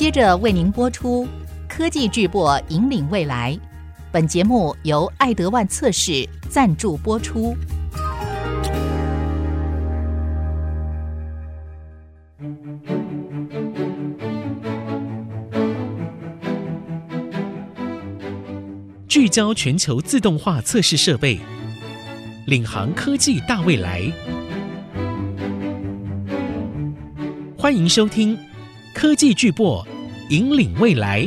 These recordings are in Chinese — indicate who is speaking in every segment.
Speaker 1: 接着为您播出《科技巨擘引领未来》。本节目由爱德万测试赞助播出。
Speaker 2: 聚焦全球自动化测试设备，领航科技大未来。欢迎收听《科技巨擘引领未来》。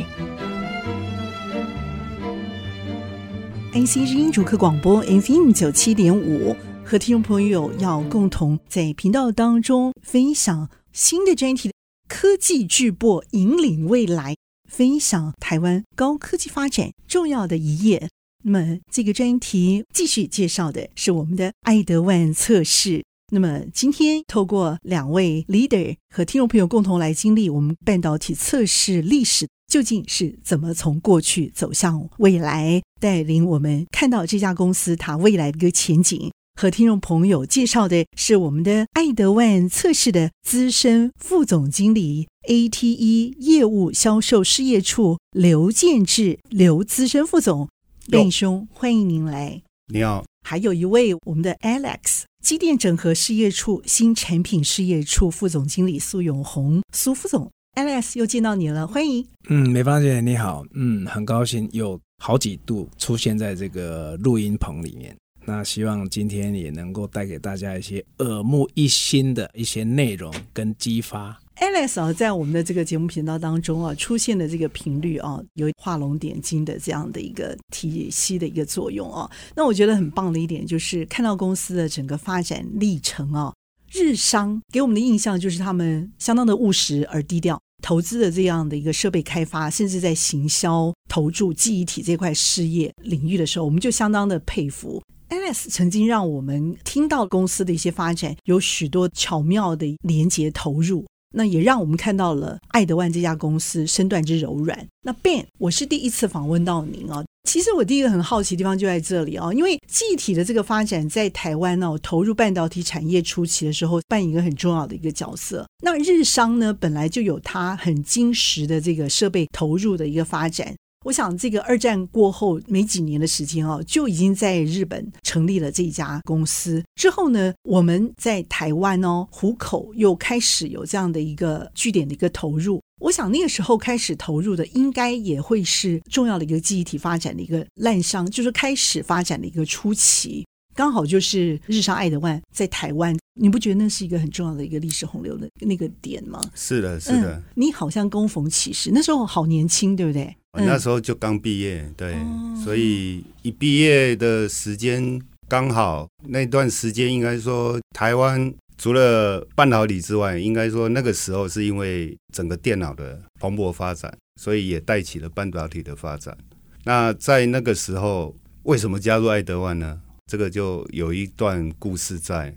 Speaker 3: IC 之音主客广播 FM 九七点五，和听众朋友要共同在频道当中分享新的专题《科技巨擘引领未来》，分享台湾高科技发展重要的一页。那么，这个专题继续介绍的是我们的爱德万测试。那么今天透过两位 leader 和听众朋友共同来经历我们半导体测试历史究竟是怎么从过去走向未来，带领我们看到这家公司它未来的一个前景。和听众朋友介绍的是我们的爱德万测试的资深副总经理 ATE 业务销售事业处刘建志刘资深副总，辩兄欢迎您来。
Speaker 4: 你好。
Speaker 3: 还有一位我们的 Alex 机电整合事业处新产品事业处副总经理苏永红苏副总，LS 又见到你了，欢迎。
Speaker 5: 嗯，美芳姐你好，嗯，很高兴有好几度出现在这个录音棚里面。那希望今天也能够带给大家一些耳目一新的一些内容跟激发。
Speaker 3: Alex 啊，在我们的这个节目频道当中啊，出现的这个频率啊，有画龙点睛的这样的一个体系的一个作用啊。那我觉得很棒的一点就是看到公司的整个发展历程啊。日商给我们的印象就是他们相当的务实而低调，投资的这样的一个设备开发，甚至在行销投注记忆体这块事业领域的时候，我们就相当的佩服。Alex 曾经让我们听到公司的一些发展，有许多巧妙的连接投入。那也让我们看到了爱德万这家公司身段之柔软。那 Ben，我是第一次访问到您哦。其实我第一个很好奇的地方就在这里哦，因为记忆体的这个发展在台湾呢，投入半导体产业初期的时候，扮演一个很重要的一个角色。那日商呢，本来就有它很精实的这个设备投入的一个发展。我想，这个二战过后没几年的时间哦，就已经在日本成立了这家公司。之后呢，我们在台湾哦，虎口又开始有这样的一个据点的一个投入。我想那个时候开始投入的，应该也会是重要的一个记忆体发展的一个滥觴，就是开始发展的一个初期。刚好就是日商爱德万在台湾，你不觉得那是一个很重要的一个历史洪流的那个点吗？
Speaker 4: 是的，是的。嗯，
Speaker 3: 你好像恭逢其时，那时候好年轻，对不对？
Speaker 4: 那时候就刚毕业，对，哦、所以一毕业的时间刚好那段时间，应该说台湾除了半导体之外，应该说那个时候是因为整个电脑的蓬勃发展，所以也带起了半导体的发展。那在那个时候，为什么加入爱德万呢？这个就有一段故事在。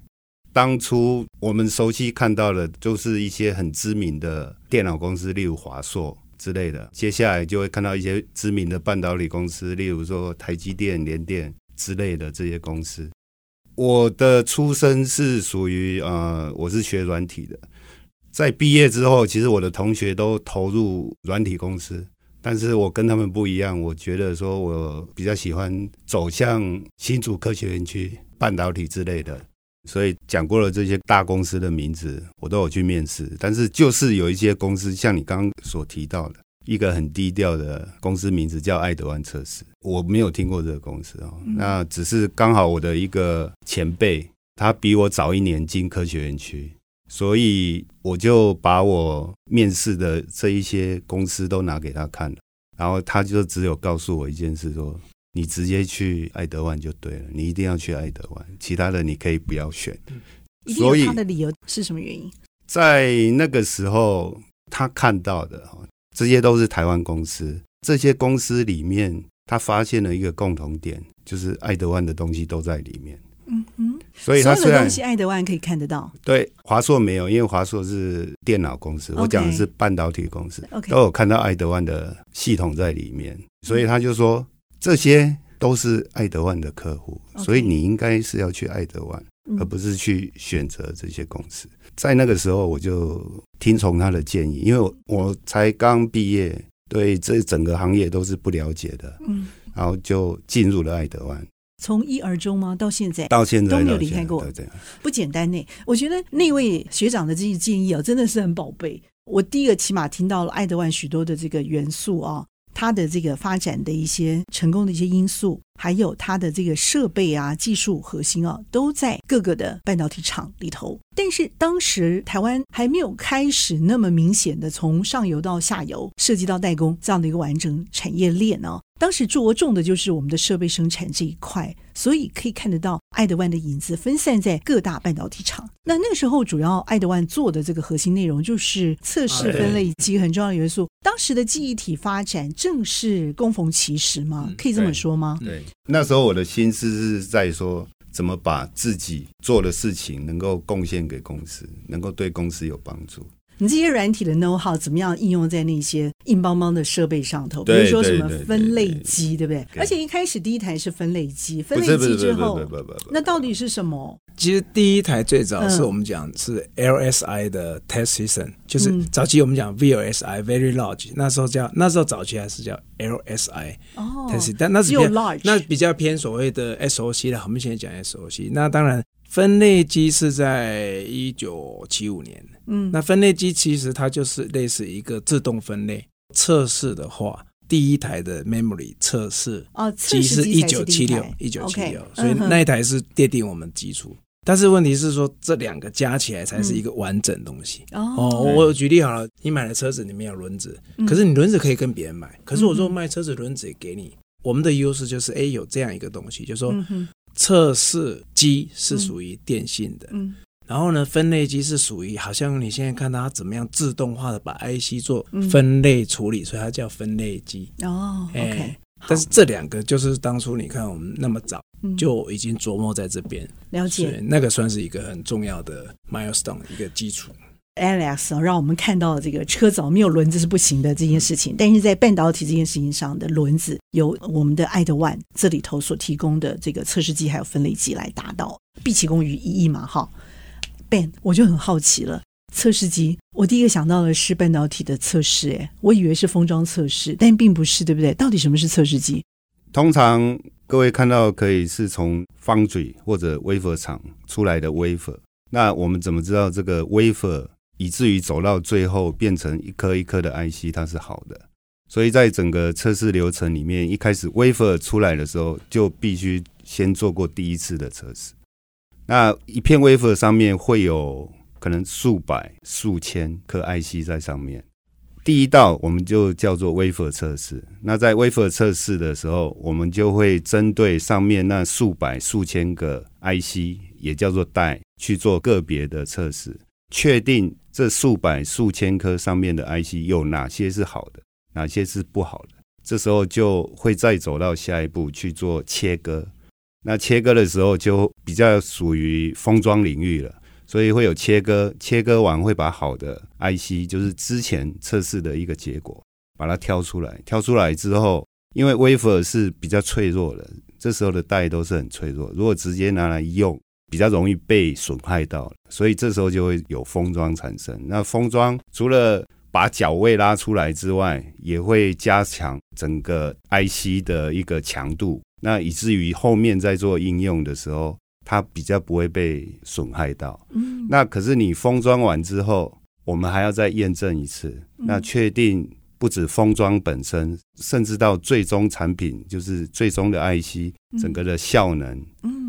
Speaker 4: 当初我们熟悉看到的，就是一些很知名的电脑公司，例如华硕之类的。接下来就会看到一些知名的半导体公司，例如说台积电、联电之类的这些公司。我的出身是属于呃，我是学软体的。在毕业之后，其实我的同学都投入软体公司。但是我跟他们不一样，我觉得说我比较喜欢走向新竹科学园区、半导体之类的，所以讲过了这些大公司的名字，我都有去面试。但是就是有一些公司，像你刚刚所提到的，一个很低调的公司名字叫爱德万测试，我没有听过这个公司哦。那只是刚好我的一个前辈，他比我早一年进科学园区。所以我就把我面试的这一些公司都拿给他看了，然后他就只有告诉我一件事说，说你直接去爱德万就对了，你一定要去爱德万，其他的你可以不要选。
Speaker 3: 所以他的理由是什么原因？
Speaker 4: 在那个时候他看到的这些都是台湾公司，这些公司里面他发现了一个共同点，就是爱德万的东西都在里面。
Speaker 3: 嗯嗯，
Speaker 4: 所以他虽然
Speaker 3: 东西爱德万可以看得到，
Speaker 4: 对华硕没有，因为华硕是电脑公司，我讲的是半导体公司
Speaker 3: ，okay,
Speaker 4: 都有看到爱德万的系统在里面，所以他就说这些都是爱德万的客户，所以你应该是要去爱德万。而不是去选择这些公司。在那个时候，我就听从他的建议，因为我我才刚毕业，对这整个行业都是不了解的，嗯，然后就进入了爱德万。
Speaker 3: 从一而终吗？到现在
Speaker 4: 到现在
Speaker 3: 都没有离
Speaker 4: 开过，
Speaker 3: 不简单呢。我觉得那位学长的这些建议啊，真的是很宝贝。我第一个起码听到了爱德万许多的这个元素啊，它的这个发展的一些成功的一些因素，还有它的这个设备啊、技术核心啊，都在各个的半导体厂里头。但是当时台湾还没有开始那么明显的从上游到下游，涉及到代工这样的一个完整产业链呢、啊。当时着重的就是我们的设备生产这一块，所以可以看得到爱德万的影子分散在各大半导体厂。那那个时候，主要爱德万做的这个核心内容就是测试分类及很重要的元素。当时的记忆体发展正是供逢其时吗？可以这么说吗？
Speaker 4: 对，那时候我的心思是在说，怎么把自己做的事情能够贡献给公司，能够对公司有帮助。
Speaker 3: 你这些软体的 know how 怎么样应用在那些硬邦邦的设备上头？比如说什么分类机，对不对？而且一开始第一台是分类机，分类机之后，那到底是什么？
Speaker 5: 其实第一台最早是我们讲是 LSI 的 test system，就是早期我们讲 VLSI very large，那时候叫那时候早期还是叫 LSI 哦，test，但那是比较那比较偏所谓的 SOC 的，我们现在讲 SOC，那当然。分类机是在一九七五年，嗯，那分类机其实它就是类似一个自动分类测试的话，第一台的 memory 测试哦，机是一九七六一九七六，所以那一台是奠定我们基础。但是问题是说，这两个加起来才是一个完整东西。嗯、哦，我举例好了，你买了车子，里面有轮子，可是你轮子可以跟别人买，可是我说卖车子轮子也给你，我们的优势就是，哎，有这样一个东西，就是说。测试机是属于电信的，嗯，嗯，然后呢，分类机是属于好像你现在看它怎么样自动化的把 IC 做分类处理，嗯、所以它叫分类机。哦，OK。但是这两个就是当初你看我们那么早就已经琢磨在这边，
Speaker 3: 了解
Speaker 5: 那个算是一个很重要的 milestone 一个基础。
Speaker 3: Alex 让我们看到这个车子没有轮子是不行的这件事情，但是在半导体这件事情上的轮子，由我们的爱德万这里头所提供的这个测试机还有分类机来达到，毕其功于一役嘛，哈。Ben，我就很好奇了，测试机，我第一个想到的是半导体的测试，哎，我以为是封装测试，但并不是，对不对？到底什么是测试机？
Speaker 4: 通常各位看到可以是从 foundry 或者 wafer 厂出来的 wafer，那我们怎么知道这个 wafer？以至于走到最后变成一颗一颗的 IC，它是好的。所以在整个测试流程里面，一开始 wafer 出来的时候，就必须先做过第一次的测试。那一片 wafer 上面会有可能数百、数千颗 IC 在上面。第一道我们就叫做 wafer 测试。那在 wafer 测试的时候，我们就会针对上面那数百、数千个 IC，也叫做带，去做个别的测试，确定。这数百数千颗上面的 IC 有哪些是好的，哪些是不好的？这时候就会再走到下一步去做切割。那切割的时候就比较属于封装领域了，所以会有切割。切割完会把好的 IC，就是之前测试的一个结果，把它挑出来。挑出来之后，因为 wafer 是比较脆弱的，这时候的带都是很脆弱。如果直接拿来用，比较容易被损害到，所以这时候就会有封装产生。那封装除了把脚位拉出来之外，也会加强整个 IC 的一个强度，那以至于后面在做应用的时候，它比较不会被损害到。嗯，那可是你封装完之后，我们还要再验证一次，那确定不止封装本身，甚至到最终产品，就是最终的 IC 整个的效能。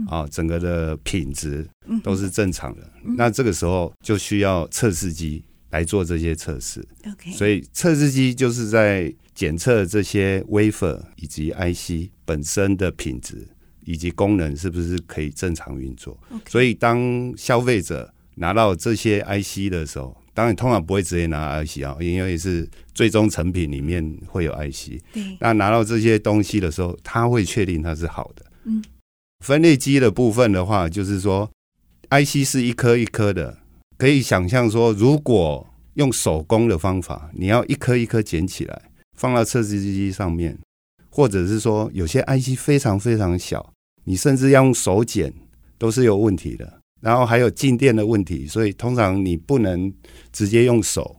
Speaker 4: 啊，整个的品质都是正常的。嗯、那这个时候就需要测试机来做这些测试。Okay. 所以测试机就是在检测这些 wafer 以及 IC 本身的品质以及功能是不是可以正常运作。所以当消费者拿到这些 IC 的时候，当然通常不会直接拿 IC 啊，因为是最终成品里面会有 IC。对。那拿到这些东西的时候，他会确定它是好的。嗯。分类机的部分的话，就是说，IC 是一颗一颗的，可以想象说，如果用手工的方法，你要一颗一颗捡起来放到测试机上面，或者是说有些 IC 非常非常小，你甚至要用手捡都是有问题的。然后还有静电的问题，所以通常你不能直接用手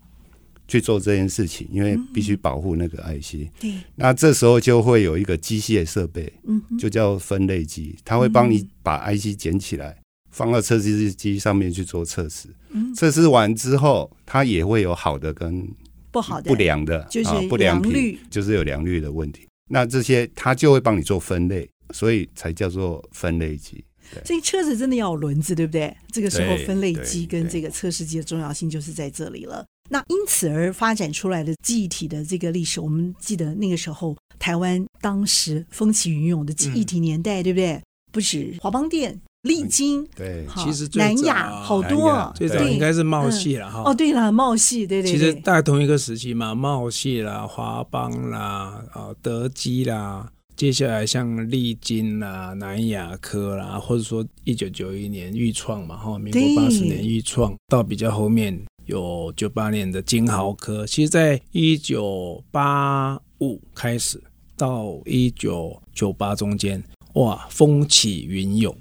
Speaker 4: 去做这件事情，因为必须保护那个 IC。
Speaker 3: 对，
Speaker 4: 那这时候就会有一个机械设备，
Speaker 3: 嗯，
Speaker 4: 就叫分类机，它会帮你把 IC 捡起来，放到测试机上面去做测试。嗯，测试完之后，它也会有好的跟
Speaker 3: 不好的、
Speaker 4: 不良的，
Speaker 3: 就是
Speaker 4: 不良
Speaker 3: 率，
Speaker 4: 就是有良率的问题。那这些它就会帮你做分类，所以才叫做分类机。
Speaker 3: 所以车子真的要有轮子，对不对？这个时候分类机跟这个测试机的重要性就是在这里了。那因此而发展出来的记忆体的这个历史，我们记得那个时候台湾当时风起云涌的记忆体年代，嗯、对不对？不止华邦电、力晶，
Speaker 4: 对，
Speaker 5: 其实
Speaker 3: 南亚好多，
Speaker 5: 最早应该是茂系了哈。
Speaker 3: 哦，对了，茂系，对对，
Speaker 5: 其实大概同一个时期嘛，茂系啦、华邦啦、啊德基啦。接下来像力晶啦、南亚科啦，或者说一九九一年钰创嘛，哈，民国八十年钰创，到比较后面有九八年的金豪科。其实，在一九八五开始到一九九八中间，哇，风起云涌。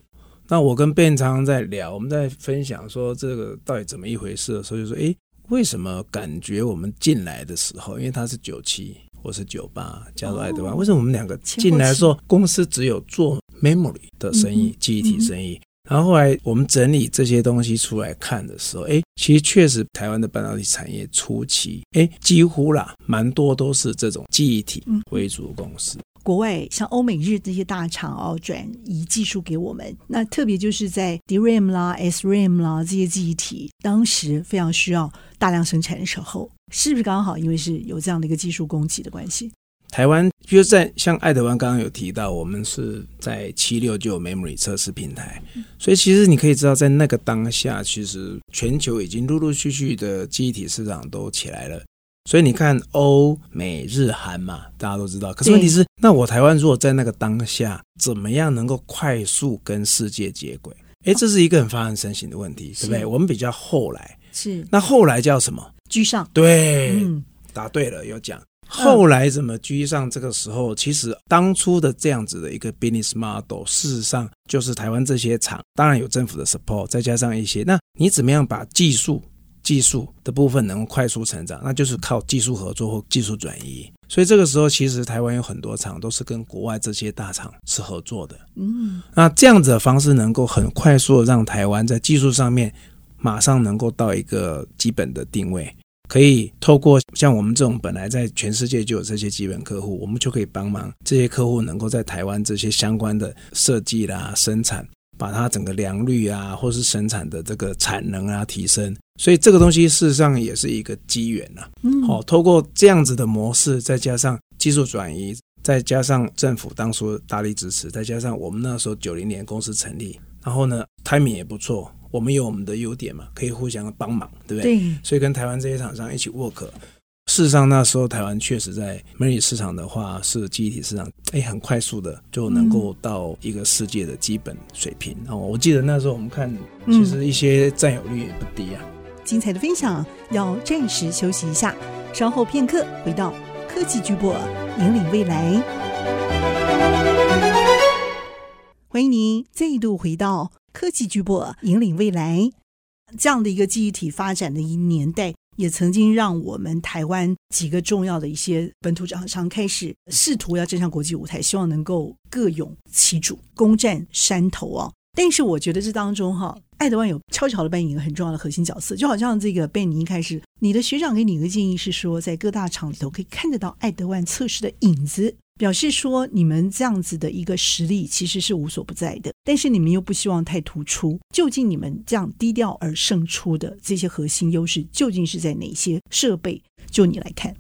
Speaker 5: 那我跟 Ben 常常在聊，我们在分享说这个到底怎么一回事的时候，就说，诶，为什么感觉我们进来的时候，因为他是九七。我是九八加入爱德华，为什么我们两个进来的时候，公司只有做 memory 的生意，记忆体生意？然后后来我们整理这些东西出来看的时候，哎，其实确实台湾的半导体产业初期，哎，几乎啦，蛮多都是这种记忆体为主的公司。
Speaker 3: 国外像欧美日这些大厂哦，转移技术给我们，那特别就是在 DRAM 啦、SRAM 啦这些记忆体，当时非常需要大量生产的时候。是不是刚好因为是有这样的一个技术供给的关系？
Speaker 5: 台湾就是在像爱德湾刚刚有提到，我们是在七六就有 memory 测试平台，所以其实你可以知道，在那个当下，其实全球已经陆陆续续的记忆体市场都起来了。所以你看欧美日韩嘛，大家都知道。可是问题是，那我台湾如果在那个当下，怎么样能够快速跟世界接轨？哎，这是一个很发人深省的问题，对不对？我们比较后来
Speaker 3: 是那
Speaker 5: 后来叫什么？
Speaker 3: 居上，
Speaker 5: 对，嗯、答对了，有讲。后来怎么居上？这个时候，其实当初的这样子的一个 business model，事实上就是台湾这些厂，当然有政府的 support，再加上一些，那你怎么样把技术、技术的部分能够快速成长？那就是靠技术合作或技术转移。所以这个时候，其实台湾有很多厂都是跟国外这些大厂是合作的。嗯，那这样子的方式能够很快速的让台湾在技术上面。马上能够到一个基本的定位，可以透过像我们这种本来在全世界就有这些基本客户，我们就可以帮忙这些客户能够在台湾这些相关的设计啦、生产，把它整个良率啊，或是生产的这个产能啊提升。所以这个东西事实上也是一个机缘呐。嗯，好，透过这样子的模式，再加上技术转移，再加上政府当初大力支持，再加上我们那时候九零年公司成立，然后呢，timing 也不错。我们有我们的优点嘛，可以互相帮忙，对不对？对。所以跟台湾这些厂商一起 work。事实上，那时候台湾确实在 memory 市场的话，是记忆体市场，哎，很快速的就能够到一个世界的基本水平。哦、嗯，我记得那时候我们看，其实一些占有率也不低啊。
Speaker 3: 精彩的分享，要暂时休息一下，稍后片刻回到科技巨擘，引领未来。欢迎您再度回到。科技巨擘引领未来，这样的一个记忆体发展的一年代，也曾经让我们台湾几个重要的一些本土厂商开始试图要站上国际舞台，希望能够各拥其主，攻占山头啊！但是我觉得这当中哈，爱德万有悄悄的扮演一个很重要的核心角色，就好像这个 Ben 你一开始，你的学长给你一个建议是说，在各大厂里头可以看得到爱德万测试的影子。表示说，你们这样子的一个实力其实是无所不在的，但是你们又不希望太突出。究竟你们这样低调而胜出的这些核心优势，究竟是在哪些设备？就你来看，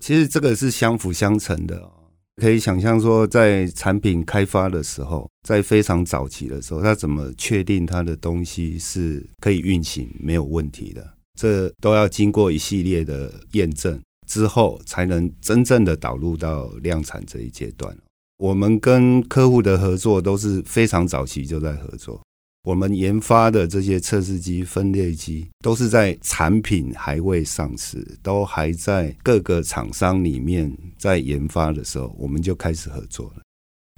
Speaker 4: 其实这个是相辅相成的。可以想象说，在产品开发的时候，在非常早期的时候，他怎么确定他的东西是可以运行没有问题的？这都要经过一系列的验证。之后才能真正的导入到量产这一阶段。我们跟客户的合作都是非常早期就在合作。我们研发的这些测试机、分裂机，都是在产品还未上市，都还在各个厂商里面在研发的时候，我们就开始合作了。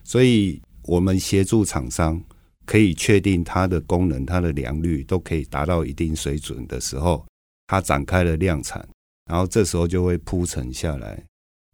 Speaker 4: 所以，我们协助厂商可以确定它的功能、它的良率都可以达到一定水准的时候，它展开了量产，然后这时候就会铺陈下来。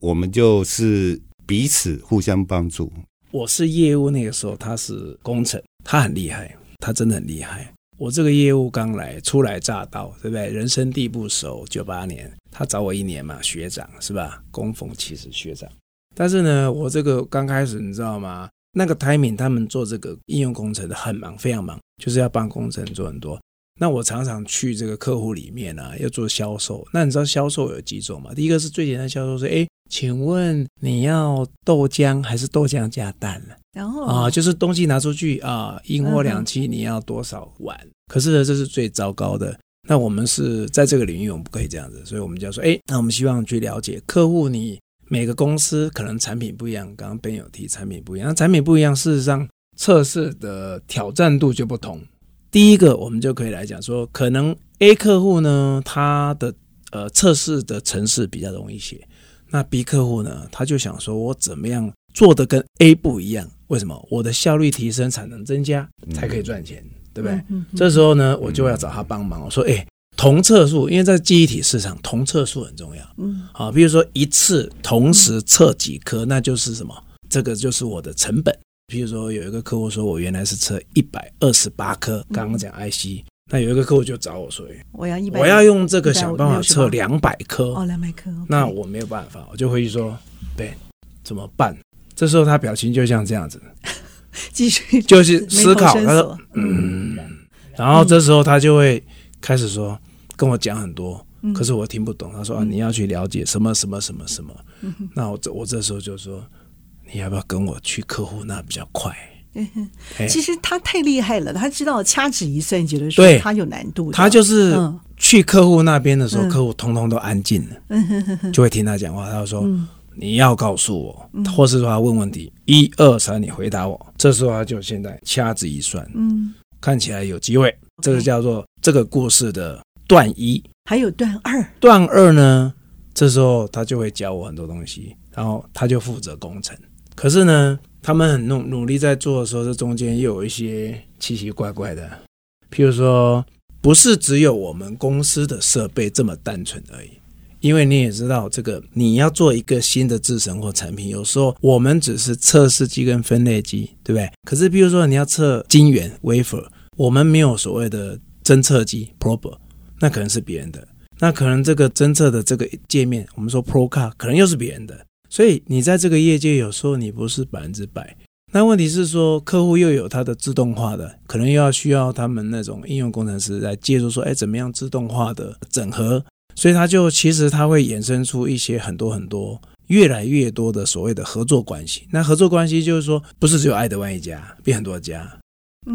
Speaker 4: 我们就是彼此互相帮助。
Speaker 5: 我是业务，那个时候他是工程，他很厉害，他真的很厉害。我这个业务刚来，初来乍到，对不对？人生地不熟，九八年，他找我一年嘛，学长是吧？恭逢其时，学长。但是呢，我这个刚开始，你知道吗？那个 timing，他们做这个应用工程的很忙，非常忙，就是要帮工程做很多。那我常常去这个客户里面啊，要做销售。那你知道销售有几种吗？第一个是最简单销售是，哎，请问你要豆浆还是豆浆加蛋呢？然后啊，就是东西拿出去啊，一货两期你要多少碗？可是呢，这是最糟糕的。那我们是在这个领域，我们不可以这样子，所以我们就要说，哎，那我们希望去了解客户，你每个公司可能产品不一样。刚刚 Ben 有提产品不一样，那产品不一样，事实上测试的挑战度就不同。第一个，我们就可以来讲说，可能 A 客户呢，他的呃测试的城市比较容易写。那 B 客户呢，他就想说，我怎么样做的跟 A 不一样？为什么？我的效率提升，产能增加，才可以赚钱，对不对？嗯嗯嗯、这时候呢，我就要找他帮忙。我说，哎，同测数，因为在记忆体市场，同测数很重要。嗯，好，比如说一次同时测几颗，那就是什么？这个就是我的成本。比如说，有一个客户说，我原来是测一百二十八颗，刚刚讲 IC，那有一个客户就找我说，我要一百，我要用这个想办法测两百颗。哦，两百颗，那我没有办法，我就回去说，对，怎么办？这时候他表情就像这样子，继续就是思考，他说，嗯，然后这时候他就会开始说，跟我讲很多，可是我听不懂。他说啊，你要去了解什么什么什么什么，那我这我这时候就说。你要不要跟我去客户那比较快？
Speaker 3: 其实他太厉害了，他知道掐指一算，觉得说他有难度。
Speaker 5: 他就是去客户那边的时候，客户通通都安静了，就会听他讲话。他就说：“你要告诉我，或是说他问问题，一二三，你回答我。”这时候他就现在掐指一算，嗯，看起来有机会。这个叫做这个故事的段一，
Speaker 3: 还有段二。
Speaker 5: 段二呢，这时候他就会教我很多东西，然后他就负责工程。可是呢，他们很努努力在做的时候，这中间又有一些奇奇怪怪的，譬如说，不是只有我们公司的设备这么单纯而已。因为你也知道，这个你要做一个新的制程或产品，有时候我们只是测试机跟分类机，对不对？可是，比如说你要测晶圆 wafer，我们没有所谓的侦测机 probe，那可能是别人的。那可能这个侦测的这个界面，我们说 pro card，可能又是别人的。所以你在这个业界，有时候你不是百分之百。那问题是说，客户又有他的自动化的，可能又要需要他们那种应用工程师来介入，说，哎，怎么样自动化的整合？所以他就其实他会衍生出一些很多很多越来越多的所谓的合作关系。那合作关系就是说，不是只有爱德万一家，变很多家，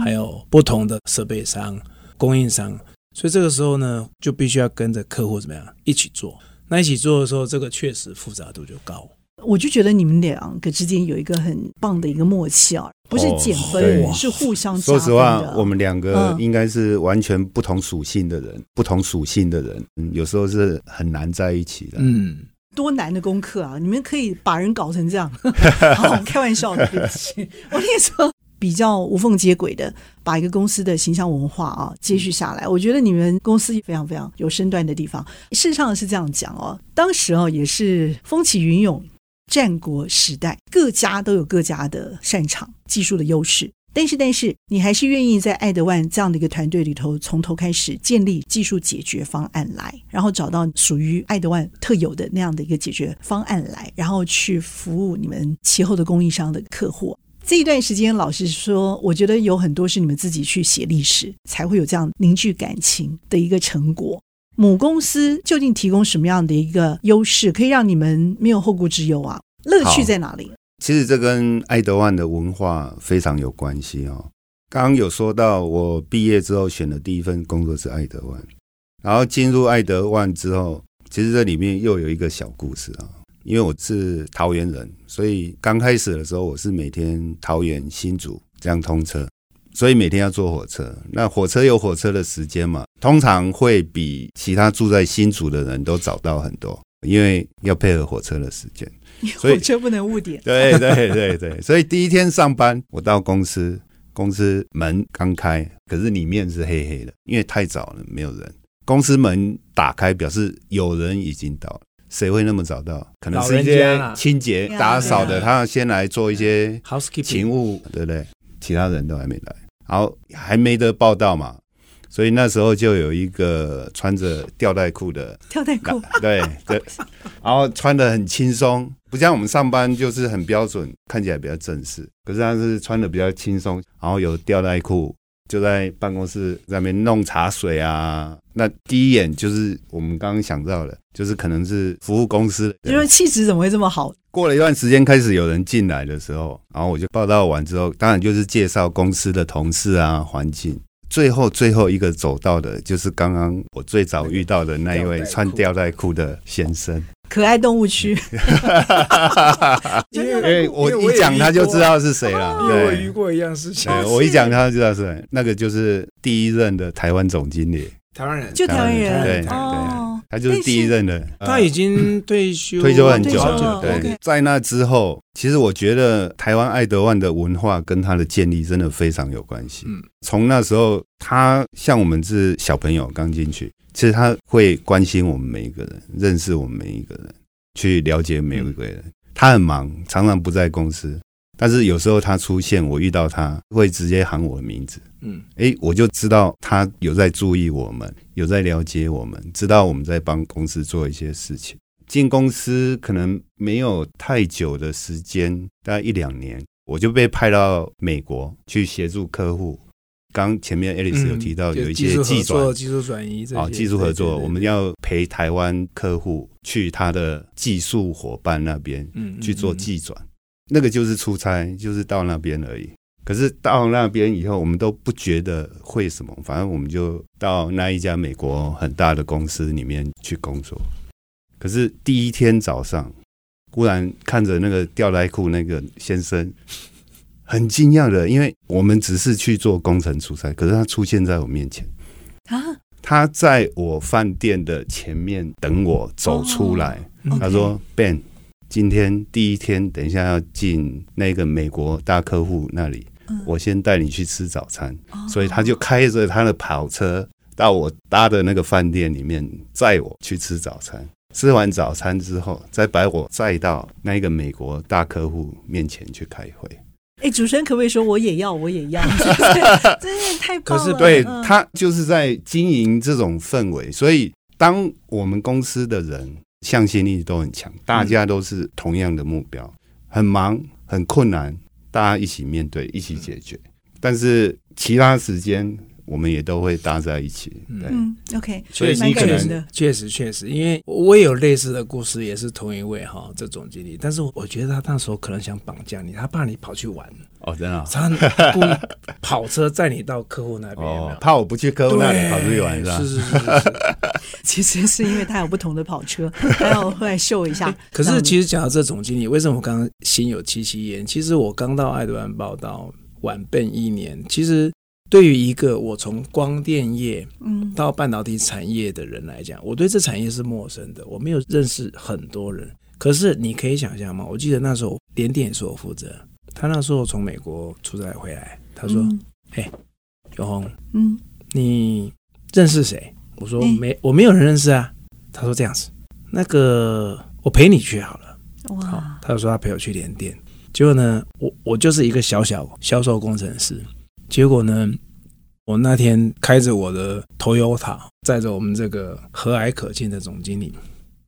Speaker 5: 还有不同的设备商、供应商。所以这个时候呢，就必须要跟着客户怎么样一起做。那一起做的时候，这个确实复杂度就高。
Speaker 3: 我就觉得你们两个之间有一个很棒的一个默契啊，不是减分，哦、是互相。
Speaker 4: 说实话，我们两个应该是完全不同属性的人，嗯、不同属性的人，有时候是很难在一起的。嗯，
Speaker 3: 多难的功课啊！你们可以把人搞成这样，好，开玩笑的，对不起。我跟你说，比较无缝接轨的，把一个公司的形象文化啊接续下来，我觉得你们公司非常非常有身段的地方。事实上是这样讲哦，当时哦也是风起云涌。战国时代，各家都有各家的擅长技术的优势，但是，但是你还是愿意在爱德万这样的一个团队里头，从头开始建立技术解决方案来，然后找到属于爱德万特有的那样的一个解决方案来，然后去服务你们其后的供应商的客户。这一段时间，老实说，我觉得有很多是你们自己去写历史，才会有这样凝聚感情的一个成果。母公司究竟提供什么样的一个优势，可以让你们没有后顾之忧啊？乐趣在哪里？
Speaker 4: 其实这跟爱德万的文化非常有关系哦。刚刚有说到，我毕业之后选的第一份工作是爱德万，然后进入爱德万之后，其实这里面又有一个小故事啊。因为我是桃园人，所以刚开始的时候，我是每天桃园新竹这样通车。所以每天要坐火车，那火车有火车的时间嘛，通常会比其他住在新竹的人都早到很多，因为要配合火车的时间，所以火
Speaker 3: 车不能误点。
Speaker 4: 对对对对，所以第一天上班，我到公司，公司门刚开，可是里面是黑黑的，因为太早了，没有人。公司门打开，表示有人已经到了。谁会那么早到？可能是一些清洁打扫的，他要先来做一些勤务，对不对？其他人都还没来，然后还没得报道嘛。所以那时候就有一个穿着吊带裤的
Speaker 3: 吊带裤，
Speaker 4: 对对，然后穿的很轻松，不像我们上班就是很标准，看起来比较正式。可是他是穿的比较轻松，然后有吊带裤，就在办公室在那边弄茶水啊。那第一眼就是我们刚刚想到的，就是可能是服务公司，
Speaker 3: 因为气质怎么会这么好？
Speaker 4: 过了一段时间，开始有人进来的时候，然后我就报道完之后，当然就是介绍公司的同事啊，环境。最后最后一个走到的，就是刚刚我最早遇到的那一位穿吊带裤的先生。
Speaker 3: 可爱动物区，
Speaker 4: 因为我一讲他就知道是谁了。对，
Speaker 5: 我遇过一样事情。
Speaker 4: 我一讲他就知道是谁，那个就是第一任的台湾总经理，
Speaker 5: 台湾人，
Speaker 3: 就台湾人，
Speaker 4: 对对。他就是第一任的，
Speaker 5: 他已经退休
Speaker 4: 退休很久了。对，在那之后，其实我觉得台湾爱德万的文化跟他的建立真的非常有关系。嗯，从那时候，他像我们是小朋友刚进去，其实他会关心我们每一个人，认识我们每一个人，去了解每一个人。他很忙，常常不在公司。但是有时候他出现，我遇到他会直接喊我的名字，嗯，诶，我就知道他有在注意我们，有在了解我们，知道我们在帮公司做一些事情。进公司可能没有太久的时间，大概一两年，我就被派到美国去协助客户。刚前面 Alice 有提到有一些技转、
Speaker 5: 技术转移，
Speaker 4: 啊，技术合作，我们要陪台湾客户去他的技术伙伴那边，嗯，去做技转。那个就是出差，就是到那边而已。可是到那边以后，我们都不觉得会什么，反正我们就到那一家美国很大的公司里面去工作。可是第一天早上，忽然看着那个吊带裤那个先生，很惊讶的，因为我们只是去做工程出差，可是他出现在我面前啊，他在我饭店的前面等我走出来，他说：“Ben。”今天第一天，等一下要进那个美国大客户那里，我先带你去吃早餐。所以他就开着他的跑车到我搭的那个饭店里面，载我去吃早餐。吃完早餐之后，再把我载到那个美国大客户面前去开会。
Speaker 3: 哎，主持人可不可以说我也要，我也要？真的 太棒了！
Speaker 4: 可是对他就是在经营这种氛围，所以当我们公司的人。向心力都很强，大家都是同样的目标，很忙很困难，大家一起面对，一起解决。但是其他时间。我们也都会搭在一起，对，
Speaker 3: 嗯，OK，
Speaker 5: 所以你可能确实确实，因为我也有类似的故事，也是同一位哈这总经理，但是我觉得他那时候可能想绑架你，他怕你跑去玩
Speaker 4: 哦，真的，
Speaker 5: 他故意 跑车载你到客户那边，
Speaker 4: 哦，怕我不去客户那里跑出去玩是吧？
Speaker 5: 是是是是，
Speaker 3: 其实是因为他有不同的跑车，他要后来秀一下。
Speaker 5: 可是其实讲到这总经理，为什么我刚刚心有戚戚焉？其实我刚到爱德湾报道晚奔一年，其实。对于一个我从光电业到半导体产业的人来讲，我对这产业是陌生的，我没有认识很多人。可是你可以想象吗？我记得那时候点点也是我负责，他那时候从美国出差回来，他说：“哎，永红，嗯，你认识谁？”我说：“没，我没有人认识啊。”他说：“这样子，那个我陪你去好了。”哇！他就说他陪我去联电，结果呢，我我就是一个小小销售工程师。结果呢，我那天开着我的 Toyota，载着我们这个和蔼可亲的总经理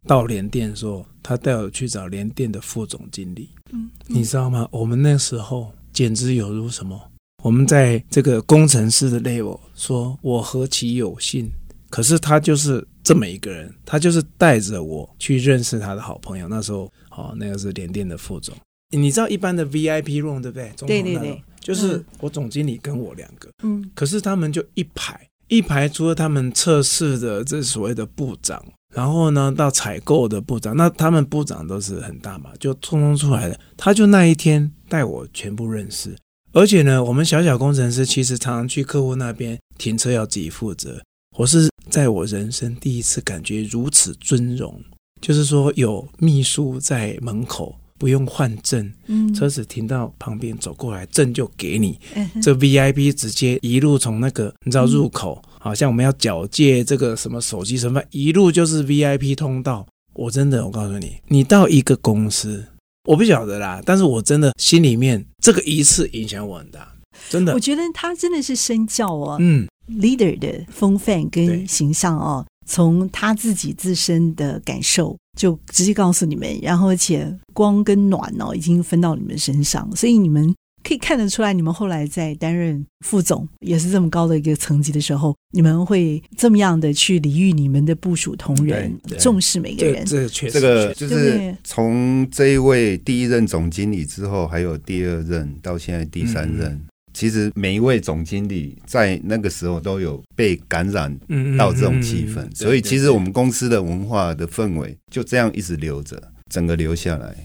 Speaker 5: 到联电，说他带我去找联电的副总经理。嗯，你知道吗？我们那时候简直有如什么？我们在这个工程师的 level，说我何其有幸。可是他就是这么一个人，他就是带着我去认识他的好朋友。那时候，哦，那个是联电的副总。你知道一般的 VIP room 对不对？
Speaker 3: 对对对。
Speaker 5: 就是我总经理跟我两个，嗯，可是他们就一排一排，除了他们测试的这所谓的部长，然后呢到采购的部长，那他们部长都是很大嘛，就匆匆出来的。他就那一天带我全部认识，而且呢，我们小小工程师其实常常去客户那边停车要自己负责。我是在我人生第一次感觉如此尊荣，就是说有秘书在门口。不用换证，
Speaker 3: 嗯
Speaker 5: 车子停到旁边走过来，证就给你。
Speaker 3: 嗯
Speaker 5: 这 VIP 直接一路从那个你知道入口，好像我们要缴借这个什么手机什么，一路就是 VIP 通道。我真的，我告诉你，你到一个公司，我不晓得啦，但是我真的心里面这个一次影响我很大，真的
Speaker 3: 我。觉得他真的是身教哦，
Speaker 5: 嗯
Speaker 3: ，leader 的风范跟形象哦，从他自己自身的感受就直接告诉你们，然后而且光跟暖哦已经分到你们身上，所以你们可以看得出来，你们后来在担任副总也是这么高的一个层级的时候，你们会这么样的去礼遇你们的部署同仁，重视每
Speaker 5: 个
Speaker 3: 人。
Speaker 5: 这个确实，
Speaker 4: 这个就是从这一位第一任总经理之后，还有第二任到现在第三任，
Speaker 5: 嗯
Speaker 4: 其实每一位总经理在那个时候都有被感染
Speaker 5: 嗯
Speaker 4: 到这种气氛，
Speaker 5: 嗯嗯嗯
Speaker 4: 所以其
Speaker 5: 实
Speaker 4: 我们公司的文化的氛围就这样一直留着，整个留下来。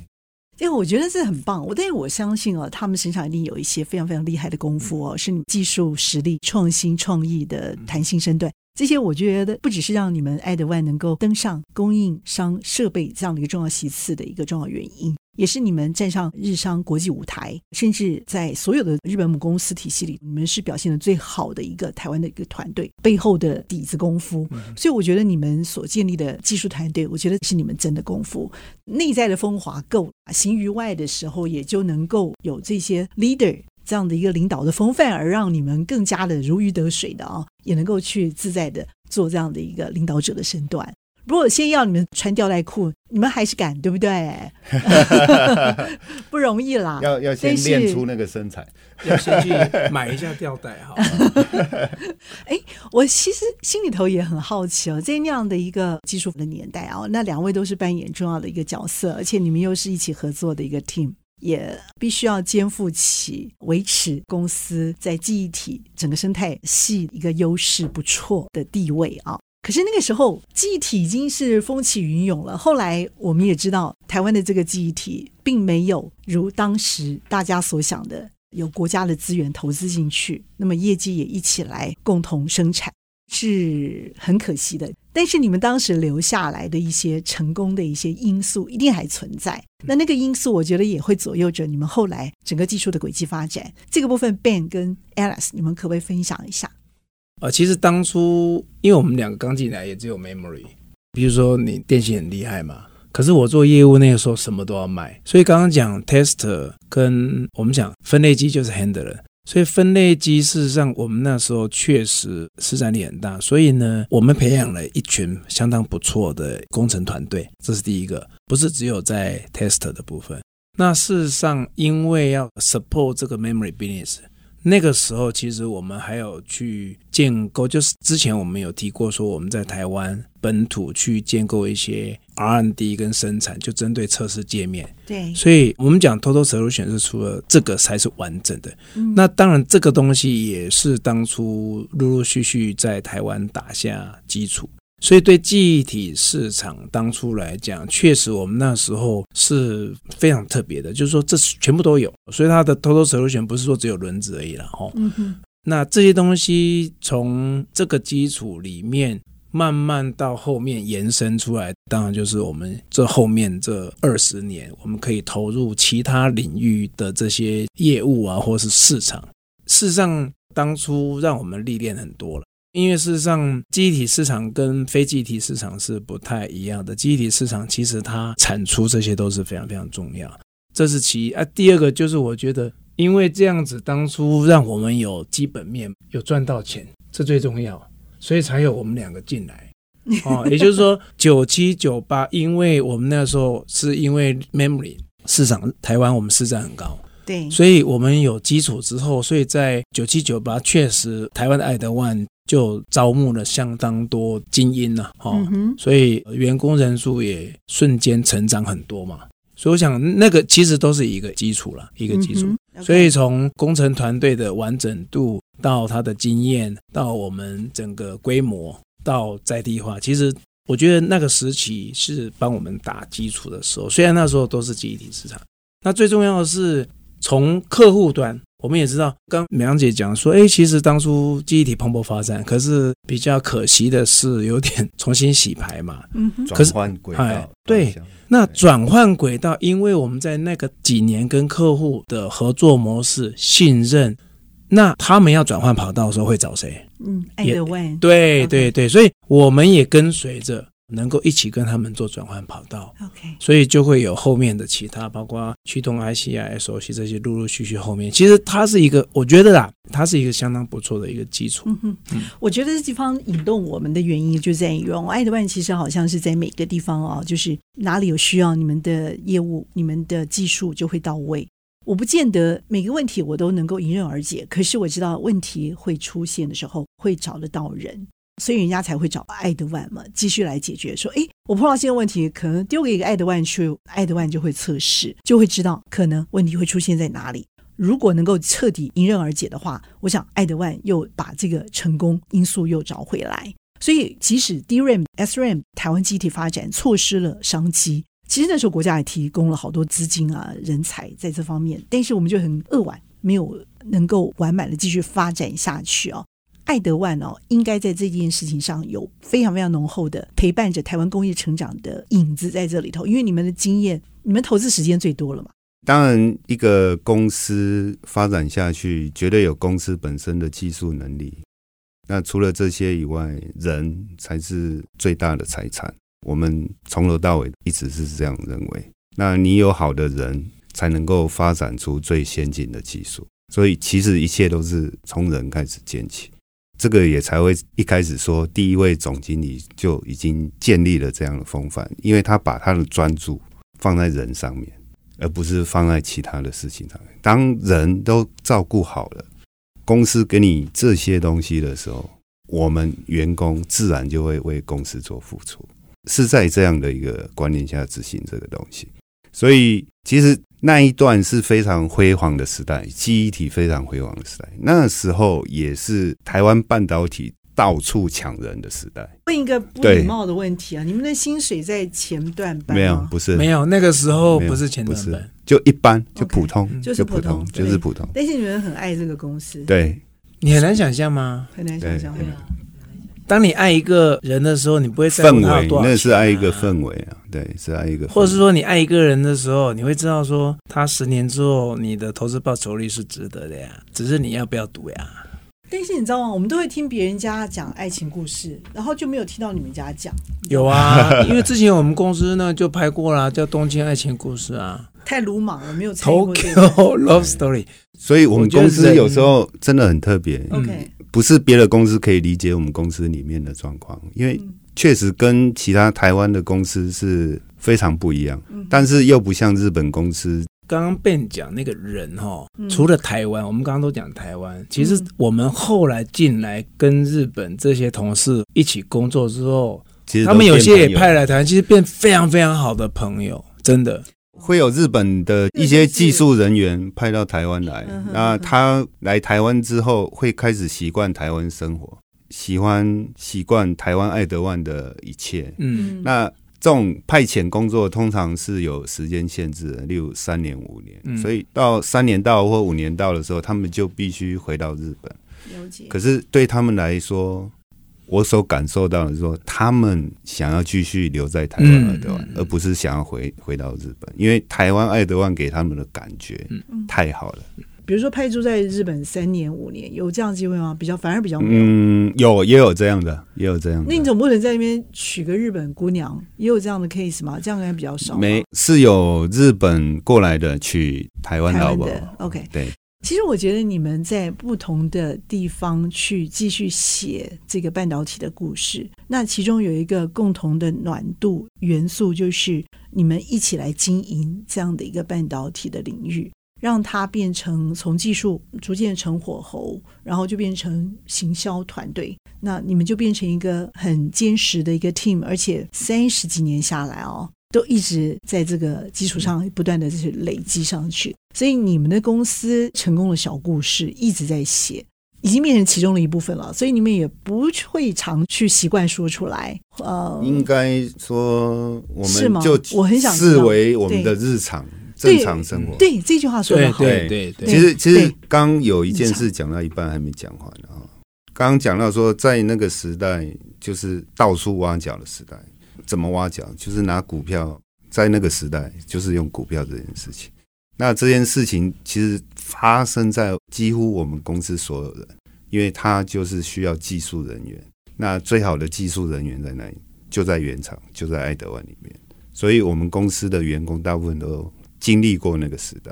Speaker 3: 因为我觉得这很棒，我但是我相信哦，他们身上一定有一些非常非常厉害的功夫哦，是你技术实力、创新创意的弹性身段。这些我觉得不只是让你们爱德万能够登上供应商设备这样的一个重要席次的一个重要原因，也是你们站上日商国际舞台，甚至在所有的日本母公司体系里，你们是表现的最好的一个台湾的一个团队背后的底子功夫。所以我觉得你们所建立的技术团队，我觉得是你们真的功夫。内在的风华够，行于外的时候也就能够有这些 leader 这样的一个领导的风范，而让你们更加的如鱼得水的啊、哦，也能够去自在的做这样的一个领导者的身段。如果先要你们穿吊带裤，你们还是敢，对不对？不容易啦，
Speaker 4: 要要先练出那个身材。
Speaker 5: 要先去买一下吊带哈。
Speaker 3: 哎，我其实心里头也很好奇哦，在那样的一个技术的年代啊、哦，那两位都是扮演重要的一个角色，而且你们又是一起合作的一个 team，也必须要肩负起维持公司在记忆体整个生态系一个优势不错的地位啊。可是那个时候，记忆体已经是风起云涌了。后来我们也知道，台湾的这个记忆体并没有如当时大家所想的。有国家的资源投资进去，那么业绩也一起来共同生产，是很可惜的。但是你们当时留下来的一些成功的一些因素，一定还存在。那那个因素，我觉得也会左右着你们后来整个技术的轨迹发展。这个部分，Ben 跟 Alice，你们可不可以分享一下？
Speaker 5: 呃，其实当初因为我们两个刚进来，也只有 memory，比如说你电信很厉害嘛。可是我做业务那个时候什么都要卖，所以刚刚讲 tester 跟我们讲分类机就是 handler，所以分类机事实上我们那时候确实市占力很大，所以呢，我们培养了一群相当不错的工程团队，这是第一个，不是只有在 tester 的部分。那事实上，因为要 support 这个 memory business。那个时候，其实我们还有去建构，就是之前我们有提过，说我们在台湾本土去建构一些 R&D 跟生产，就针对测试界面。
Speaker 3: 对，
Speaker 5: 所以我们讲 Total Solution 是除了这个才是完整的。
Speaker 3: 嗯、
Speaker 5: 那当然，这个东西也是当初陆陆续续在台湾打下基础。所以，对记忆体市场当初来讲，确实我们那时候是非常特别的，就是说这全部都有。所以它的 total solution 不是说只有轮子而已了，哈。
Speaker 3: 嗯哼。
Speaker 5: 那这些东西从这个基础里面慢慢到后面延伸出来，当然就是我们这后面这二十年，我们可以投入其他领域的这些业务啊，或是市场。事实上，当初让我们历练很多了。因为事实上，记忆体市场跟非记忆体市场是不太一样的。记忆体市场其实它产出这些都是非常非常重要，这是其一啊。第二个就是我觉得，因为这样子当初让我们有基本面，有赚到钱，这最重要，所以才有我们两个进来。哦，也就是说，九七九八，因为我们那时候是因为 memory 市场，台湾我们市占很高。
Speaker 3: 对，
Speaker 5: 所以我们有基础之后，所以在九七九八确实台湾的爱德万就招募了相当多精英了，哈，所以员工人数也瞬间成长很多嘛。所以我想那个其实都是一个基础了，一个基础。所以从工程团队的完整度到他的经验，到我们整个规模到在地化，其实我觉得那个时期是帮我们打基础的时候。虽然那时候都是集体市场，那最重要的是。从客户端，我们也知道，刚美良姐讲说，哎，其实当初记忆体蓬勃发展，可是比较可惜的是，有点重新洗牌嘛。
Speaker 3: 嗯哼，
Speaker 4: 转换轨道。
Speaker 5: 哎，对，那转换轨道，因为我们在那个几年跟客户的合作模式信任，那他们要转换跑道的时候会找谁？
Speaker 3: 嗯，爱德万。
Speaker 5: 对对对，所以我们也跟随着。能够一起跟他们做转换跑道
Speaker 3: ，OK，
Speaker 5: 所以就会有后面的其他，包括驱动 IC 啊、SOC 这些陆陆续续后面。其实它是一个，我觉得啦，它是一个相当不错的一个基础。
Speaker 3: 嗯哼，嗯，我觉得这地方引动我们的原因就在于，爱德万其实好像是在每个地方啊，就是哪里有需要，你们的业务、你们的技术就会到位。我不见得每个问题我都能够迎刃而解，可是我知道问题会出现的时候会找得到人。所以人家才会找爱德万嘛，继续来解决。说，哎，我碰到这个问题，可能丢给一个爱德万去，爱德万就会测试，就会知道可能问题会出现在哪里。如果能够彻底迎刃而解的话，我想爱德万又把这个成功因素又找回来。所以，即使 DRAM、SRAM 台湾记忆体发展错失了商机，其实那时候国家也提供了好多资金啊、人才在这方面，但是我们就很扼腕，没有能够完满的继续发展下去啊。爱德万哦，应该在这件事情上有非常非常浓厚的陪伴着台湾工业成长的影子在这里头，因为你们的经验，你们投资时间最多了嘛。
Speaker 4: 当然，一个公司发展下去，绝对有公司本身的技术能力。那除了这些以外，人才是最大的财产。我们从头到尾一直是这样认为。那你有好的人，才能够发展出最先进的技术。所以，其实一切都是从人开始建起。这个也才会一开始说，第一位总经理就已经建立了这样的风范，因为他把他的专注放在人上面，而不是放在其他的事情上面。当人都照顾好了，公司给你这些东西的时候，我们员工自然就会为公司做付出，是在这样的一个观念下执行这个东西。所以，其实。那一段是非常辉煌的时代，记忆体非常辉煌的时代。那时候也是台湾半导体到处抢人的时代。
Speaker 3: 问一个不礼貌的问题啊，你们的薪水在前段班吗？
Speaker 4: 没有，不是，
Speaker 5: 没有。那个时候不是前段班，
Speaker 4: 就一般，就普通
Speaker 3: ，okay, 就是普通，
Speaker 4: 就是普通。
Speaker 3: 但是你们很爱这个公司，
Speaker 4: 对，
Speaker 5: 你很难想象吗？
Speaker 3: 很难想象，对。
Speaker 5: 当你爱一个人的时候，你不会在乎他多少啊，
Speaker 4: 氛围，那是爱一个氛围啊，对，是爱一个。
Speaker 5: 或者是说，你爱一个人的时候，你会知道说，他十年之后你的投资报酬率是值得的呀，只是你要不要赌呀？
Speaker 3: 但是你知道吗？我们都会听别人家讲爱情故事，然后就没有听到你们家讲。
Speaker 5: 有啊，因为之前我们公司呢就拍过了，叫《东京爱情故事》啊。
Speaker 3: 太鲁莽了，没有参与过。
Speaker 5: Tokyo Love Story，
Speaker 4: 所以我们公司有时候真的很特别。
Speaker 3: OK。
Speaker 4: 嗯不是别的公司可以理解我们公司里面的状况，因为确实跟其他台湾的公司是非常不一样，但是又不像日本公司。
Speaker 5: 刚刚 Ben 讲那个人哈，除了台湾，我们刚刚都讲台湾，其实我们后来进来跟日本这些同事一起工作之后，其实他们有些也派来台湾，其实变非常非常好的朋友，真的。
Speaker 4: 会有日本的一些技术人员派到台湾来，那他来台湾之后会开始习惯台湾生活，喜欢习惯台湾爱德万的一切。嗯，那这种派遣工作通常是有时间限制的，例如三年、五年。所以到三年到或五年到的时候，他们就必须回到日本。了解。可是对他们来说，我所感受到的是说，他们想要继续留在台湾爱德万，而不是想要回回到日本，因为台湾爱德万给他们的感觉太好了。
Speaker 3: 比如说派驻在日本三年五年，有这样的机会吗？比较反而比较没有。
Speaker 4: 嗯，有也有这样的，也有这样的。
Speaker 3: 那你总不能在那边娶个日本姑娘，也有这样的 case 吗？这样应该比较少。
Speaker 4: 没，是有日本过来的娶台湾老婆。
Speaker 3: OK，
Speaker 4: 对。
Speaker 3: 其实我觉得你们在不同的地方去继续写这个半导体的故事，那其中有一个共同的暖度元素，就是你们一起来经营这样的一个半导体的领域，让它变成从技术逐渐成火候，然后就变成行销团队，那你们就变成一个很坚实的一个 team，而且三十几年下来哦。都一直在这个基础上不断的去累积上去，所以你们的公司成功的小故事一直在写，已经变成其中的一部分了。所以你们也不会常去习惯说出来。呃，
Speaker 4: 应该说我们就我很想视为我们的日常，正常生活。
Speaker 3: 对，对这句话说的好。
Speaker 5: 对对对，
Speaker 4: 其实其实刚有一件事讲到一半还没讲完啊。刚刚讲到说，在那个时代，就是到处挖角的时代，怎么挖角？就是拿股票，在那个时代，就是用股票这件事情。那这件事情其实发生在几乎我们公司所有人，因为他就是需要技术人员。那最好的技术人员在哪里？就在原厂，就在爱德湾里面。所以我们公司的员工大部分都经历过那个时代。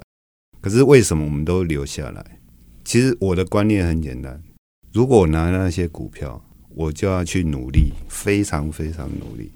Speaker 4: 可是为什么我们都留下来？其实我的观念很简单：如果拿那些股票，我就要去努力，非常非常努力。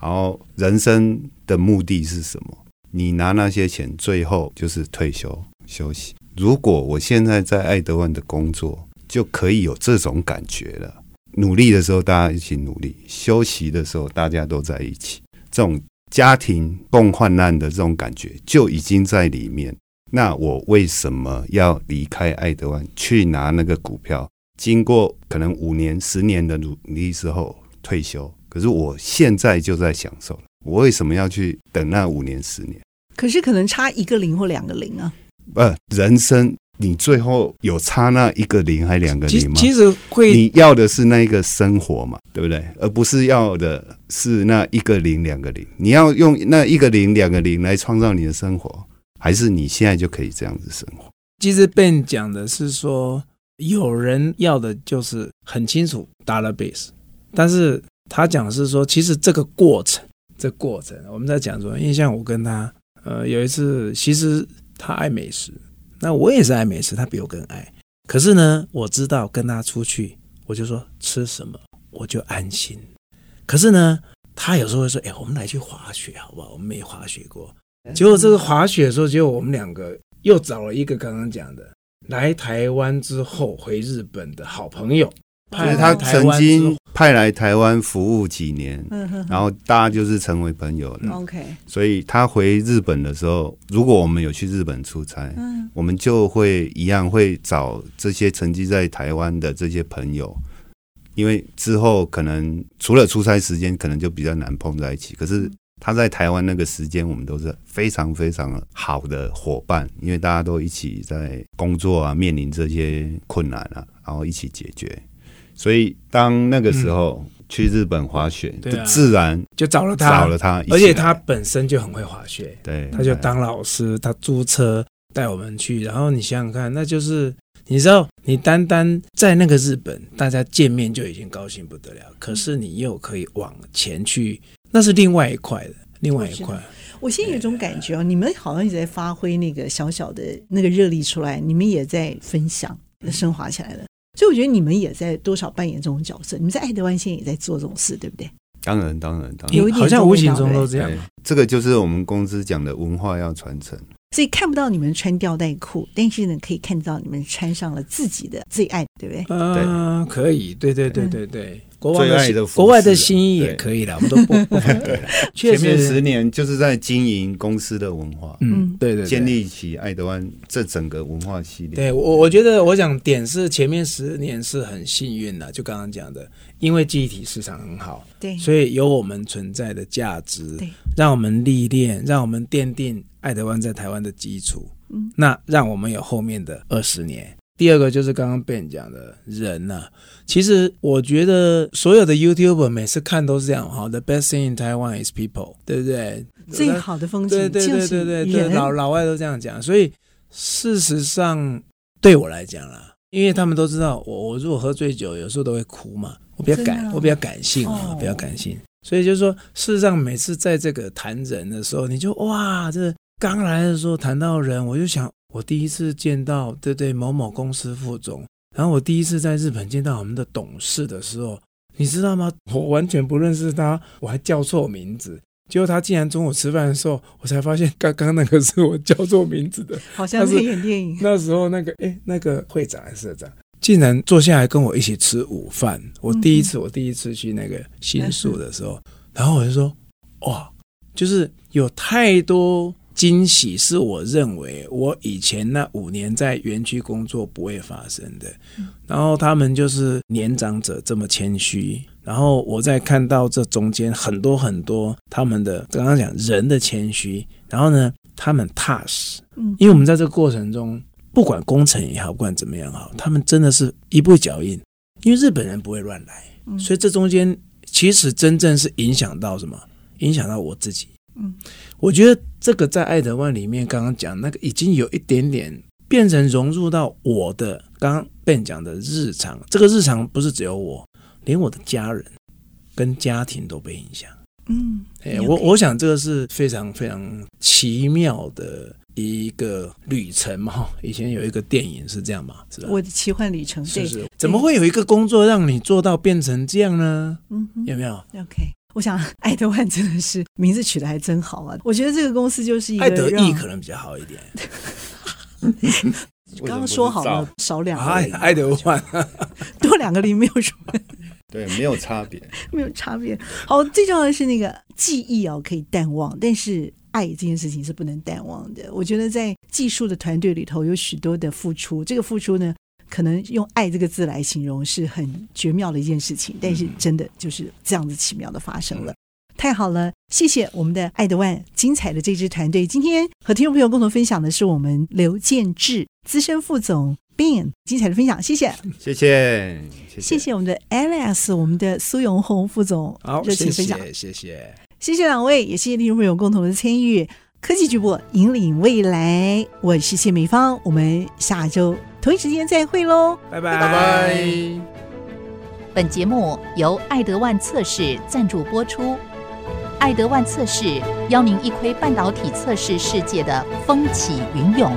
Speaker 4: 然后人生的目的是什么？你拿那些钱，最后就是退休休息。如果我现在在爱德万的工作，就可以有这种感觉了。努力的时候，大家一起努力；休息的时候，大家都在一起。这种家庭共患难的这种感觉就已经在里面。那我为什么要离开爱德万去拿那个股票？经过可能五年、十年的努力之后退休，可是我现在就在享受了。我为什么要去等那五年、十年？
Speaker 3: 可是可能差一个零或两个零啊！
Speaker 4: 呃，人生你最后有差那一个零还两个零吗？
Speaker 5: 其实会，
Speaker 4: 你要的是那一个生活嘛，对不对？而不是要的是那一个零、两个零。你要用那一个零、两个零来创造你的生活，还是你现在就可以这样子生活？
Speaker 5: 其实 Ben 讲的是说，有人要的就是很清楚 dollar base，但是他讲的是说，其实这个过程。这过程我们在讲说，因为像我跟他，呃，有一次，其实他爱美食，那我也是爱美食，他比我更爱。可是呢，我知道跟他出去，我就说吃什么我就安心。可是呢，他有时候会说，哎，我们来去滑雪好不好？我们没滑雪过。结果这个滑雪的时候，结果我们两个又找了一个刚刚讲的来台湾之后回日本的好朋友。
Speaker 4: 所以他曾经派来台湾服务几年，然后大家就是成为朋友了。OK，所以他回日本的时候，如果我们有去日本出差，我们就会一样会找这些曾经在台湾的这些朋友，因为之后可能除了出差时间，可能就比较难碰在一起。可是他在台湾那个时间，我们都是非常非常好的伙伴，因为大家都一起在工作啊，面临这些困难啊，然后一起解决。所以，当那个时候去日本滑雪，就自然
Speaker 5: 就找了他，
Speaker 4: 找了他，
Speaker 5: 而且他本身就很会滑雪，
Speaker 4: 对，
Speaker 5: 他就当老师，他租车带我们去。然后你想想看，那就是你知道，你单单在那个日本，大家见面就已经高兴不得了。可是你又可以往前去，那是另外一块的，另外一块。
Speaker 3: 我现在有种感觉哦，你们好像也在发挥那个小小的那个热力出来，你们也在分享，升华起来了。所以我觉得你们也在多少扮演这种角色，你们在爱德湾现在也在做这种事，对不对？
Speaker 4: 当然，当然，当然，
Speaker 3: 有一点
Speaker 5: 好像无形中都这样。
Speaker 4: 这个就是我们公司讲的文化要传承。
Speaker 3: 所以看不到你们穿吊带裤，但是呢，可以看到你们穿上了自己的最爱，对不对？
Speaker 5: 嗯、呃，可以，对对对对对。嗯国外
Speaker 4: 的，的
Speaker 5: 国外的新衣也可以了，我们都不不反对。
Speaker 4: 前面十年就是在经营公司的文化，
Speaker 5: 嗯，对对，
Speaker 4: 建立起爱德湾这整个文化系列。
Speaker 5: 对我，我觉得我想点是前面十年是很幸运的，就刚刚讲的，因为记忆体市场很好，
Speaker 3: 对，
Speaker 5: 所以有我们存在的价值，对，让我们历练，让我们奠定爱德湾在台湾的基础，嗯，那让我们有后面的二十年。第二个就是刚刚 Ben 讲的人呢、啊，其实我觉得所有的 YouTuber 每次看都是这样哈，The best thing in Taiwan is people，对不对？
Speaker 3: 最好的风景，
Speaker 5: 对对对对对对，老老外都这样讲。所以事实上对我来讲啦，因为他们都知道我，我如果喝醉酒，有时候都会哭嘛，我比较感，我比较感性嘛，比较感性。所以就是说，事实上每次在这个谈人的时候，你就哇，这刚来的时候谈到人，我就想。我第一次见到对对某某公司副总，然后我第一次在日本见到我们的董事的时候，你知道吗？我完全不认识他，我还叫错名字。结果他竟然中午吃饭的时候，我才发现刚刚那个是我叫错名字的，
Speaker 3: 好像是演电影。
Speaker 5: 那时候那个哎，那个会长还是社长，竟然坐下来跟我一起吃午饭。我第一次，我第一次去那个新宿的时候，然后我就说，哇，就是有太多。惊喜是我认为我以前那五年在园区工作不会发生的，然后他们就是年长者这么谦虚，然后我在看到这中间很多很多他们的刚刚讲人的谦虚，然后呢他们踏实，
Speaker 3: 嗯，
Speaker 5: 因为我们在这个过程中，不管工程也好，不管怎么样好，他们真的是一步脚印，因为日本人不会乱来，
Speaker 3: 嗯，
Speaker 5: 所以这中间其实真正是影响到什么？影响到我自己。
Speaker 3: 嗯，
Speaker 5: 我觉得这个在爱德万里面刚刚讲那个已经有一点点变成融入到我的刚刚 Ben 讲的日常，这个日常不是只有我，连我的家人跟家庭都被影响。
Speaker 3: 嗯，
Speaker 5: 哎，我我想这个是非常非常奇妙的一个旅程嘛。以前有一个电影是这样嘛，是吧？
Speaker 3: 我的奇幻旅程，
Speaker 5: 是是。怎么会有一个工作让你做到变成这样呢？
Speaker 3: 嗯，
Speaker 5: 有没有
Speaker 3: ？OK。我想 爱德万真的是名字取得还真好啊！我觉得这个公司就是一个
Speaker 5: 爱德意可能比较好一点。
Speaker 3: 刚刚说好了少两个，
Speaker 5: 爱德万
Speaker 3: 多两个零没有什么，
Speaker 4: 对，没有差别，
Speaker 3: 没有差别。好，最重要的是那个记忆哦，可以淡忘，但是爱这件事情是不能淡忘的。我觉得在技术的团队里头有许多的付出，这个付出呢。可能用“爱”这个字来形容是很绝妙的一件事情，但是真的就是这样子奇妙的发生了，太好了！谢谢我们的爱德万精彩的这支团队。今天和听众朋友共同分享的是我们刘建志资深副总 Ben 精彩的分享，谢谢，
Speaker 4: 谢谢，
Speaker 3: 谢谢我们的 Alex，我们的苏永红副总，
Speaker 5: 好，
Speaker 3: 热情分享，
Speaker 5: 谢谢，谢谢，
Speaker 3: 谢谢两位，也谢谢听众朋友共同的参与。科技巨擘引领未来，我是谢美芳，我们下周同一时间再会喽，
Speaker 5: 拜拜
Speaker 4: 拜拜。
Speaker 1: 本节目由爱德万测试赞助播出，爱德万测试邀您一窥半导体测试世界的风起云涌。